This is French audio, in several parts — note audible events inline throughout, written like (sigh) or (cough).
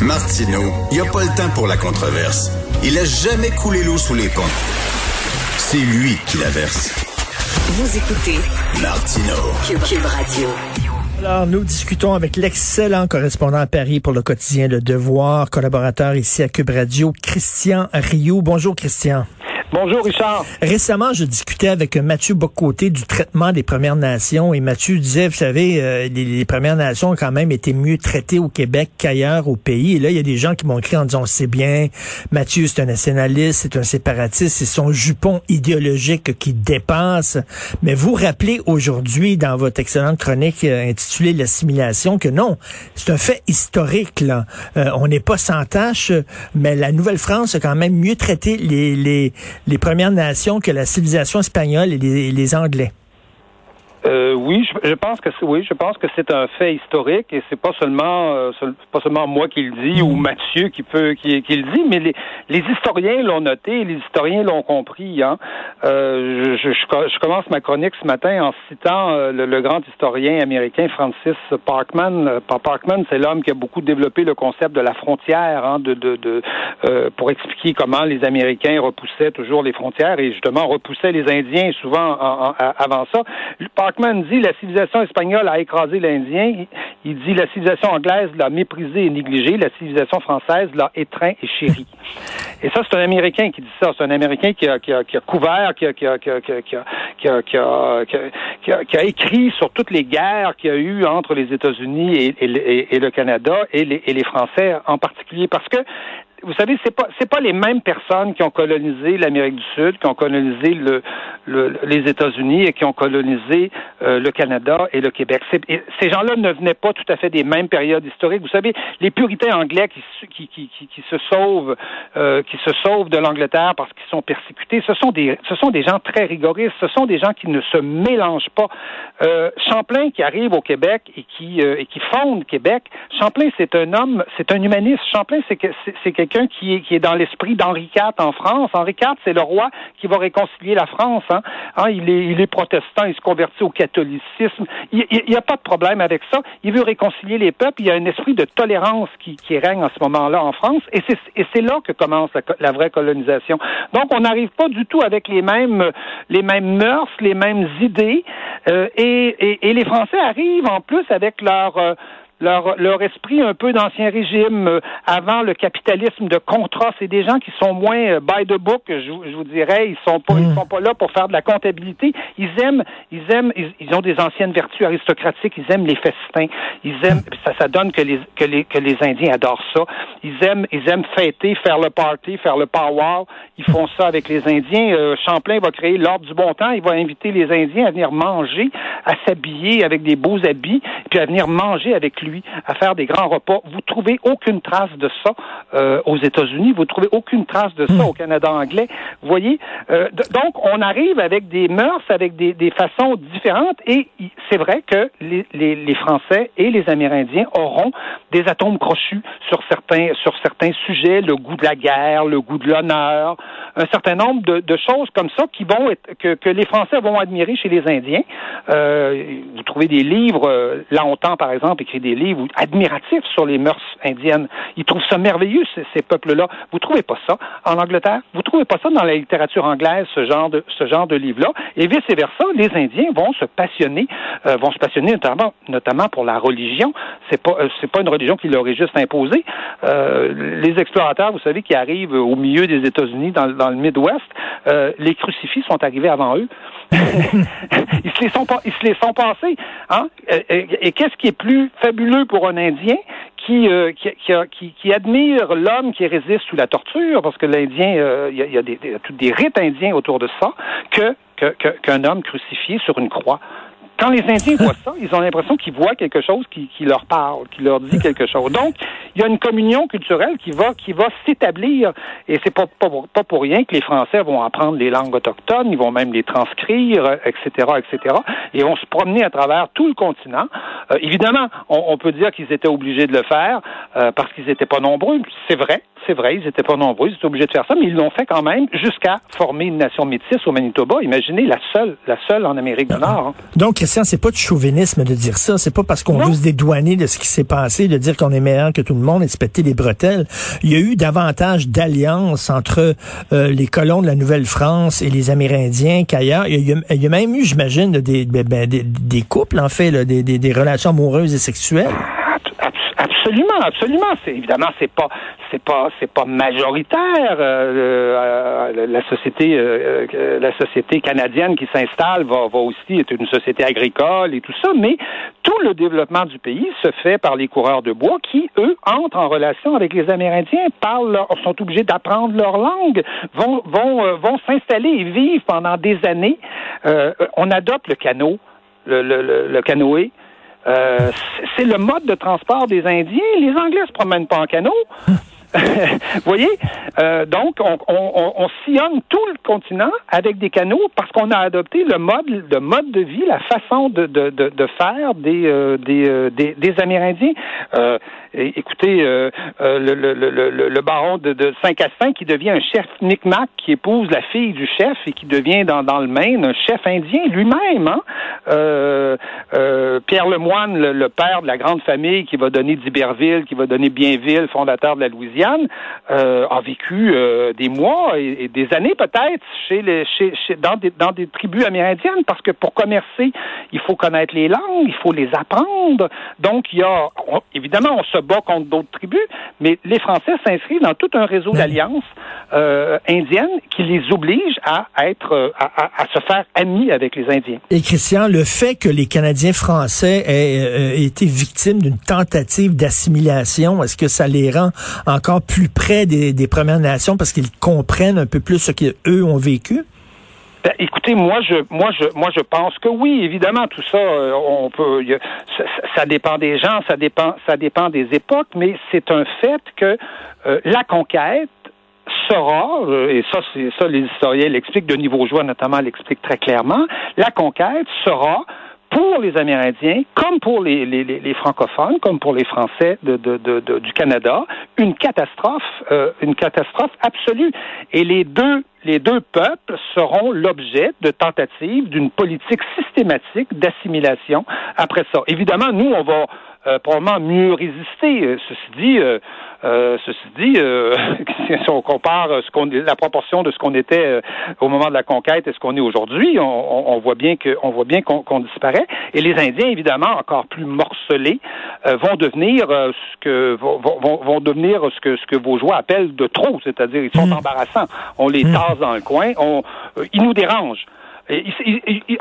Martino, il n'y a pas le temps pour la controverse. Il a jamais coulé l'eau sous les ponts. C'est lui qui la verse. Vous écoutez Martino. Cube, Radio. Alors, nous discutons avec l'excellent correspondant à Paris pour le quotidien Le Devoir, collaborateur ici à Cube Radio, Christian Rioux. Bonjour, Christian. Bonjour Richard. Récemment, je discutais avec Mathieu Bocoté du traitement des Premières Nations et Mathieu disait, vous savez, euh, les, Premières Nations ont quand même été mieux traitées au Québec qu'ailleurs au pays. Et là, il y a des gens qui m'ont écrit en disant, c'est bien, Mathieu, c'est un nationaliste, c'est un séparatiste, c'est son jupon idéologique qui dépasse. Mais vous rappelez aujourd'hui, dans votre excellente chronique euh, intitulée L'assimilation, que non, c'est un fait historique. Là. Euh, on n'est pas sans tâche, mais la Nouvelle-France a quand même mieux traité les, les les Premières Nations que la civilisation espagnole et les Anglais. Euh, oui, je, pense que oui, je pense que c'est un fait historique et c'est pas seulement euh, pas seulement moi qui le dis ou Mathieu qui peut qui, qui le dit, mais les, les historiens l'ont noté, les historiens l'ont compris. Hein. Euh, je, je, commence ma chronique ce matin en citant euh, le, grand historien américain Francis Parkman. Parkman, c'est l'homme qui a beaucoup développé le concept de la frontière, hein, de, de, de pour expliquer comment les Américains repoussaient toujours les frontières et justement repoussaient les Indiens souvent avant ça. Parkman dit la civilisation espagnole a écrasé l'Indien. Il dit la civilisation anglaise l'a méprisé et négligé. La civilisation française l'a étreint et chéri. Et ça, c'est un Américain qui dit ça. C'est un Américain qui a, couvert, qui a, écrit sur toutes les guerres qu'il y a eu entre les États-Unis et, le Canada et les, et les Français en particulier. Parce que vous savez, c'est pas c'est pas les mêmes personnes qui ont colonisé l'Amérique du Sud, qui ont colonisé le, les États-Unis et qui ont colonisé euh, le Canada et le Québec. Ces gens-là ne venaient pas tout à fait des mêmes périodes historiques. Vous savez, les puritains anglais qui qui, qui, qui, se sauvent euh, qui se sauvent de l'Angleterre parce qu'ils sont persécutés, ce sont des ce sont des gens très rigoristes. Ce sont des gens qui ne se mélangent pas. Euh, Champlain qui arrive au Québec et qui et qui fonde Québec. Champlain, c'est un homme, c'est un humaniste. Champlain, c'est c'est quelqu'un qui est, qui est dans l'esprit d'Henri IV en France. Henri IV, c'est le roi qui va réconcilier la France. Hein. hein il, est, il est protestant, il se convertit au catholicisme. Il n'y a pas de problème avec ça. Il veut réconcilier les peuples. Il y a un esprit de tolérance qui, qui règne en ce moment-là en France. Et c'est là que commence la, vraie colonisation. Donc, on n'arrive pas du tout avec les mêmes, les mêmes mœurs, les mêmes idées. Euh, et, et, et, les Français arrivent en plus avec leur... Euh, leur, leur esprit un peu d'ancien régime, euh, avant le capitalisme de contrat. C'est des gens qui sont moins euh, by the book, je, je, vous dirais. Ils sont pas, ils mm. sont pas là pour faire de la comptabilité. Ils aiment, ils aiment, ils, ont des anciennes vertus aristocratiques. Ils aiment les festins. Ils aiment, ça, ça donne que les, que les, que les Indiens adorent ça. Ils aiment, ils aiment fêter, faire le party, faire le power. Ils font ça avec les Indiens. Euh, Champlain va créer l'ordre du bon temps. Il va inviter les Indiens à venir manger, à s'habiller avec des beaux habits, puis à venir manger avec lui lui à faire des grands repas. Vous trouvez aucune trace de ça euh, aux États-Unis. Vous trouvez aucune trace de ça hmm. au Canada anglais. Vous voyez. Euh, donc, on arrive avec des mœurs, avec des, des façons différentes, et c'est vrai que les, les, les, Français et les Amérindiens auront des atomes crochus sur certains sur certains sujets, le goût de la guerre, le goût de l'honneur, un certain nombre de, de, choses comme ça qui vont être, que, que les Français vont admirer chez les Indiens. Euh, vous trouvez des livres, longtemps par exemple, écrit des livres admiratifs sur les mœurs indiennes. Ils trouvent ça merveilleux, ces, peuples-là. Vous trouvez pas ça en Angleterre? Vous trouvez pas ça dans la littérature anglaise, ce genre de, ce genre de livre-là? Et vice-versa, les Indiens vont se passionner, euh, vont se passionner notamment, notamment pour la religion. C'est pas, euh, c'est pas une religion qui leur est juste imposée. Euh, les explorateurs, vous savez, qui arrivent au milieu des États-Unis, dans, dans le Midwest, les crucifix sont arrivés avant eux. (laughs) (laughs) ils se les sont pas, ils se les sont passés. Hein? Et, qu'est-ce qui est plus fabuleux pour un Indien qui, euh, qui, admire l'homme qui résiste sous la torture, parce que l'Indien, euh, il y, a, des, rites indiens autour de ça, qu'un homme crucifié sur une croix. Quand les Indiens voient ça, ils ont l'impression qu'ils voient quelque chose qui, qui, leur parle, qui leur dit quelque chose. Donc, il y a une communion culturelle qui va qui va s'établir, et c'est pas, pas, pas pour rien que les Français vont apprendre les langues autochtones, ils vont même les transcrire, etc., etc., et vont se promener à travers tout le continent. Euh, évidemment, on, on, peut dire qu'ils étaient obligés de le faire euh, parce qu'ils n'étaient pas nombreux. C'est vrai, c'est vrai, ils n'étaient pas nombreux, ils étaient obligés de faire ça, mais ils l'ont fait quand même jusqu'à former une nation métisse au Manitoba. Imaginez la seule, la seule en Amérique du Nord. Hein. Donc, Christian, c'est pas de chauvinisme de dire ça. C'est pas parce qu'on veut se dédouaner de ce qui s'est passé, de dire qu'on est meilleur que tout le monde et de se péter les bretelles. Il y a eu davantage d'alliances entre euh, les colons de la Nouvelle-France et les Amérindiens qu'ailleurs. Il, il, y a même eu, j'imagine, des, ben, ben des, des, couples, en fait, là, des, des, des relations amoureuses et sexuelles. Absolument, absolument. Évidemment c'est pas c'est pas c'est pas majoritaire. Euh, euh, la société euh, la société canadienne qui s'installe va, aussi être une société agricole et tout ça, mais tout le développement du pays se fait par les coureurs de bois qui eux entrent en relation avec les Amérindiens, parlent, sont obligés d'apprendre leur langue, vont vont vont s'installer et vivre pendant des années. on adopte le canot, le, le canoë. Euh, c'est le mode de transport des Indiens. Les Anglais se promènent pas en canot. Vous voyez? Euh, donc, on, on, on, sillonne tout le continent avec des canaux parce qu'on a adopté le mode, le mode de vie, la façon de, de, de, faire des, euh, des, des, des, Amérindiens. écoutez, le, baron de, de 5 à 5 qui devient un chef Micmac qui épouse la fille du chef et qui devient dans, dans le Maine un chef indien lui-même. Hein? Pierre Lemoine, le, père de la grande famille qui va donner d'Iberville, qui va donner Bienville, fondateur de la Louisiane, euh, a vécu euh, des mois et, des années peut-être chez les, chez, dans, des, dans des tribus amérindiennes parce que pour commercer, il faut connaître les langues, il faut les apprendre. Donc, il y a, évidemment, on se bat contre d'autres tribus, mais les Français s'inscrivent dans tout un réseau d'alliances euh, indiennes qui les oblige à être, à, à, se faire amis avec les Indiens. Et Christian, le fait que les Canadiens français aient été victimes d'une tentative d'assimilation, est-ce que ça les rend encore plus près des, Premières Nations parce qu'ils comprennent un peu plus ce qu'eux ont vécu? Ben, écoutez, moi je, moi je, moi je pense que oui, évidemment, tout ça, euh, on peut, ça, dépend des gens, ça dépend, ça dépend des époques, mais c'est un fait que euh, la conquête sera, euh, et ça, ça, les historiens l'expliquent, de niveau joie notamment l'expliquent très clairement, la conquête sera pour les Amérindiens, comme pour les, francophones, comme pour les Français de, du Canada, une catastrophe, euh, une catastrophe absolue. Et les deux, les deux peuples seront l'objet de tentatives d'une politique systématique d'assimilation après ça. Évidemment, nous, on va euh, probablement mieux résister. Euh, ceci dit, euh, euh, ceci dit, (laughs) si on compare ce qu'on, la proportion de ce qu'on était au moment de la conquête et ce qu'on est aujourd'hui, on, on, voit bien que, on voit bien qu'on, qu'on disparaît. Et les Indiens, évidemment, encore plus morcelés, vont devenir ce que vont, vont, vont, devenir ce que ce que vos joies appellent de trop, c'est-à-dire ils sont mmh. embarrassants. On les mmh. tasse dans le coin, on, ils nous dérangent. Il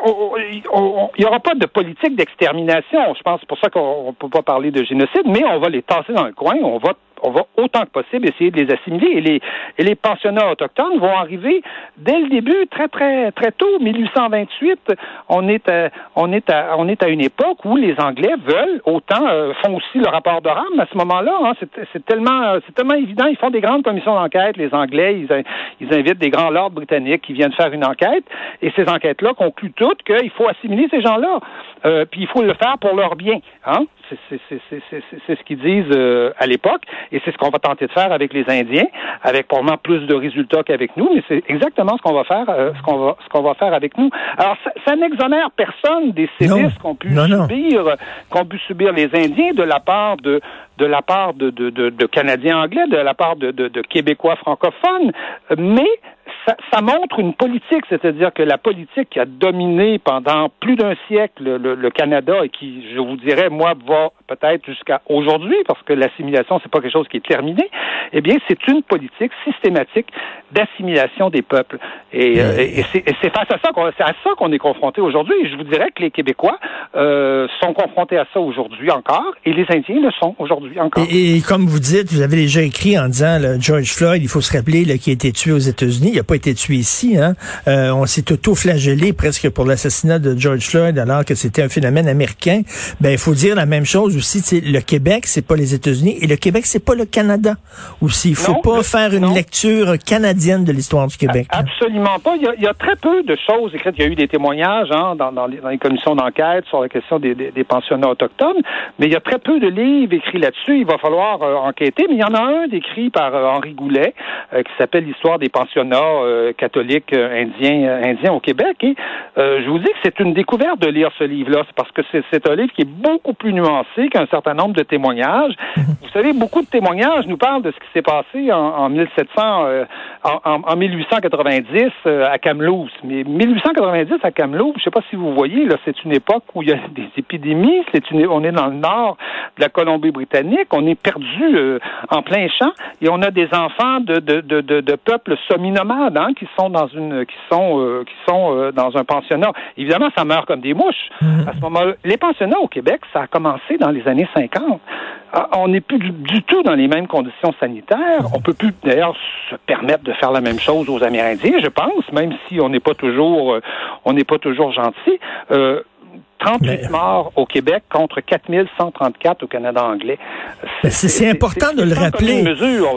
n'y aura pas de politique d'extermination. Je pense c'est pour ça qu'on ne peut pas parler de génocide, mais on va les tasser dans le coin, on va on va autant que possible essayer de les assimiler. Et les, et pensionnats autochtones vont arriver dès le début, très, très, très tôt, 1828. On est à, on est à, on est à une époque où les Anglais veulent, autant, euh, font aussi le rapport de rame à ce moment-là. Hein. C'est tellement, euh, tellement évident. Ils font des grandes commissions d'enquête, les Anglais. Ils, ils invitent des grands lords britanniques qui viennent faire une enquête. Et ces enquêtes-là concluent toutes qu'il faut assimiler ces gens-là. Euh, puis il faut le faire pour leur bien. Hein? C'est ce qu'ils disent euh, à l'époque, et c'est ce qu'on va tenter de faire avec les Indiens, avec probablement plus de résultats qu'avec nous, mais c'est exactement ce qu'on va faire, euh, ce qu'on va, ce qu'on va faire avec nous. Alors, ça, ça n'exonère personne des sévices qu'ont pu subir, qu'ont pu subir les Indiens de la part de de la part de, de, de, de Canadiens anglais, de la part de, de, de Québécois francophones, mais ça, montre une politique, c'est-à-dire que la politique qui a dominé pendant plus d'un siècle le, Canada et qui, je vous dirais, moi, va peut-être jusqu'à aujourd'hui, parce que l'assimilation, c'est pas quelque chose qui est terminé, eh bien, c'est une politique systématique d'assimilation des peuples. Et, euh, c'est face à ça qu'on, à ça qu'on est confronté aujourd'hui. Et je vous dirais que les Québécois euh, sont confrontés à ça aujourd'hui encore, et les Indiens le sont aujourd'hui encore. Et, comme vous dites, vous avez déjà écrit en disant, George Floyd, il faut se rappeler, qu'il a été tué aux États-Unis. Il a pas été tué ici. Hein? Euh, on s'est auto-flagellé presque pour l'assassinat de George Floyd alors que c'était un phénomène américain. Ben il faut dire la même chose aussi. Le Québec, c'est pas les États-Unis et le Québec, c'est pas le Canada aussi. Il faut pas faire une lecture canadienne de l'histoire du Québec. Absolument pas. Il y, a, très peu de choses écrites. Il y a eu des témoignages hein, dans, les, commissions d'enquête sur la question des, pensionnats autochtones, mais il y a très peu de livres écrits là-dessus. Il va falloir euh, enquêter. Mais il y en a un décrit par euh, Henri Goulet qui s'appelle L'histoire des pensionnats euh, catholique euh, indien, euh, indien au Québec. Et je vous dis que c'est une découverte de lire ce livre-là, c'est parce que c'est un livre qui est beaucoup plus nuancé qu'un certain nombre de témoignages. Vous savez, beaucoup de témoignages nous parlent de ce qui s'est passé en, en 1700, en, en, 1890 à Kamloops. Mais 1890 à Kamloops, je sais pas si vous voyez, là, c'est une époque où il y a des épidémies. C'est une, on est dans le nord de la Colombie-Britannique. On est perdu en plein champ et on a des enfants de, de, de, de, peuples semi-nomades hein, qui sont dans une qui sont euh, qui sont euh, dans un pensionnat. Évidemment, ça meurt comme des mouches. Mhm. À ce moment-là, les pensionnats au Québec, ça a commencé dans les années 50. Ah, on n'est plus du, tout dans les mêmes conditions sanitaires. On peut plus d'ailleurs se permettre de faire la même chose aux Amérindiens, je pense, même si on n'est pas toujours euh, on n'est pas toujours gentil. 38 morts au Québec contre 4134 au Canada anglais. C'est important de le rappeler.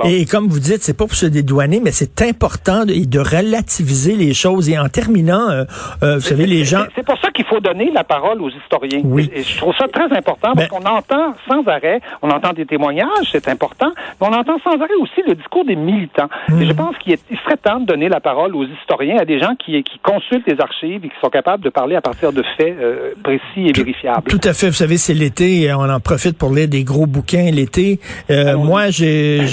et comme vous dites, c'est pas pour se dédouaner, mais c'est important de, de, relativiser les choses. Et en terminant, euh, euh, vous savez, les gens... C'est pour ça qu'il faut donner la parole aux historiens. Oui. Et, je trouve ça très important parce qu'on entend sans arrêt, on entend des témoignages, c'est important, mais on entend sans arrêt aussi le discours des militants. Et je hmm. pense qu'il serait temps de donner la parole aux historiens, à des gens qui, qui consultent les archives et qui sont capables de parler à partir de faits euh, précis et. Tout à fait. Vous savez, c'est l'été. On en profite pour lire des gros bouquins l'été. Euh, moi, j'ai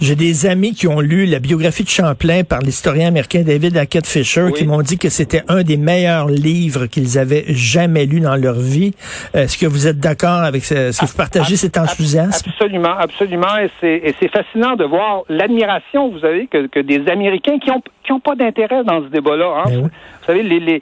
des amis qui ont lu la biographie de Champlain par l'historien américain David Hackett Fisher, qui m'ont dit que c'était un des meilleurs livres qu'ils avaient jamais lu dans leur vie. Est-ce que vous êtes d'accord avec ce, est-ce que vous partagez cet enthousiasme? Absolument, absolument. Et c'est fascinant de voir l'admiration, vous savez, que, que des Américains qui ont qui n'ont pas d'intérêt dans ce débat-là. Hein. Ben vous savez, les, les,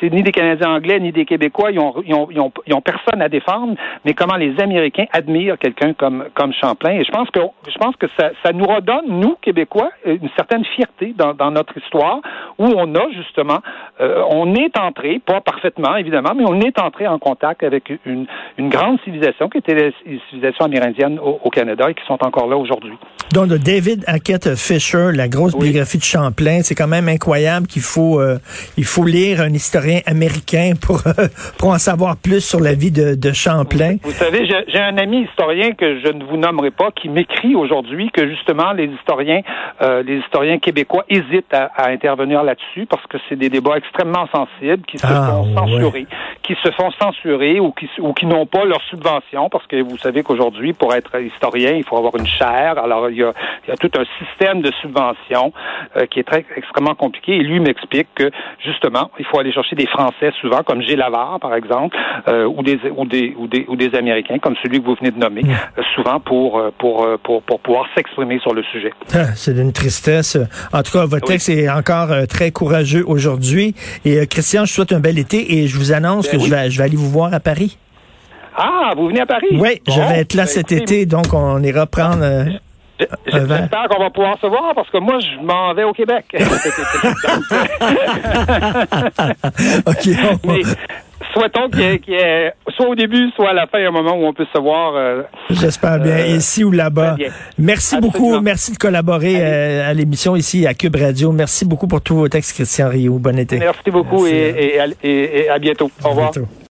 c'est ni des Canadiens anglais ni des Québécois, ils ont, ils, ont, ils, ont, ils ont personne à défendre, mais comment les Américains admirent quelqu'un comme, comme Champlain. Et je pense que, je pense que ça, ça nous redonne, nous, Québécois, une certaine fierté dans, dans notre histoire, où on a justement, euh, on est entré, pas parfaitement évidemment, mais on est entré en contact avec une, une grande civilisation qui était la civilisation amérindienne au, au Canada et qui sont encore là aujourd'hui. Donc, de David Hackett Fisher, la grosse biographie de Champlain, c'est quand même incroyable qu'il faut, euh, il faut lire un historien américain pour, euh, pour en savoir plus sur la vie de, de Champlain. Vous, savez, j'ai un ami historien que je ne vous nommerai pas qui m'écrit aujourd'hui que justement les historiens, euh, les historiens québécois hésitent à, à intervenir là-dessus parce que c'est des débats extrêmement sensibles qui se ah, font censurer, qui se font censurer ou qui, ou qui n'ont pas leur subvention parce que vous savez qu'aujourd'hui, pour être historien, il faut avoir une chaire. Alors, il y a, il y a tout un système de subventions euh, qui est très extrêmement compliqué. Et lui m'explique que justement, il faut aller chercher des Français souvent, comme Gilles Lavard, par exemple, euh, ou, des, ou, des, ou, des, ou des Américains, comme celui que vous venez de nommer, mm. euh, souvent pour, pour, pour, pour pouvoir s'exprimer sur le sujet. Ah, c'est d'une tristesse. En tout cas, votre texte est encore très courageux aujourd'hui. Et Christian, je souhaite un bel été et je vous annonce ben que je, vais, je vais aller vous voir à Paris. Ah, vous venez à Paris? Oui, je vais être là ben, cet été, donc on ira prendre J'espère qu'on va pouvoir se voir parce que moi, je m'en vais au Québec. (laughs) (laughs) OK. Mais souhaitons qu'il y, ait, soit au début, soit à la fin, un moment où on peut se voir. Euh, J'espère bien, euh, ici ou là-bas. Merci beaucoup. Merci de collaborer euh, à, l'émission ici à Cube Radio. Merci beaucoup pour tous vos textes, Christian Rio. Bon été. Merci beaucoup Et, et, à bientôt. Au revoir.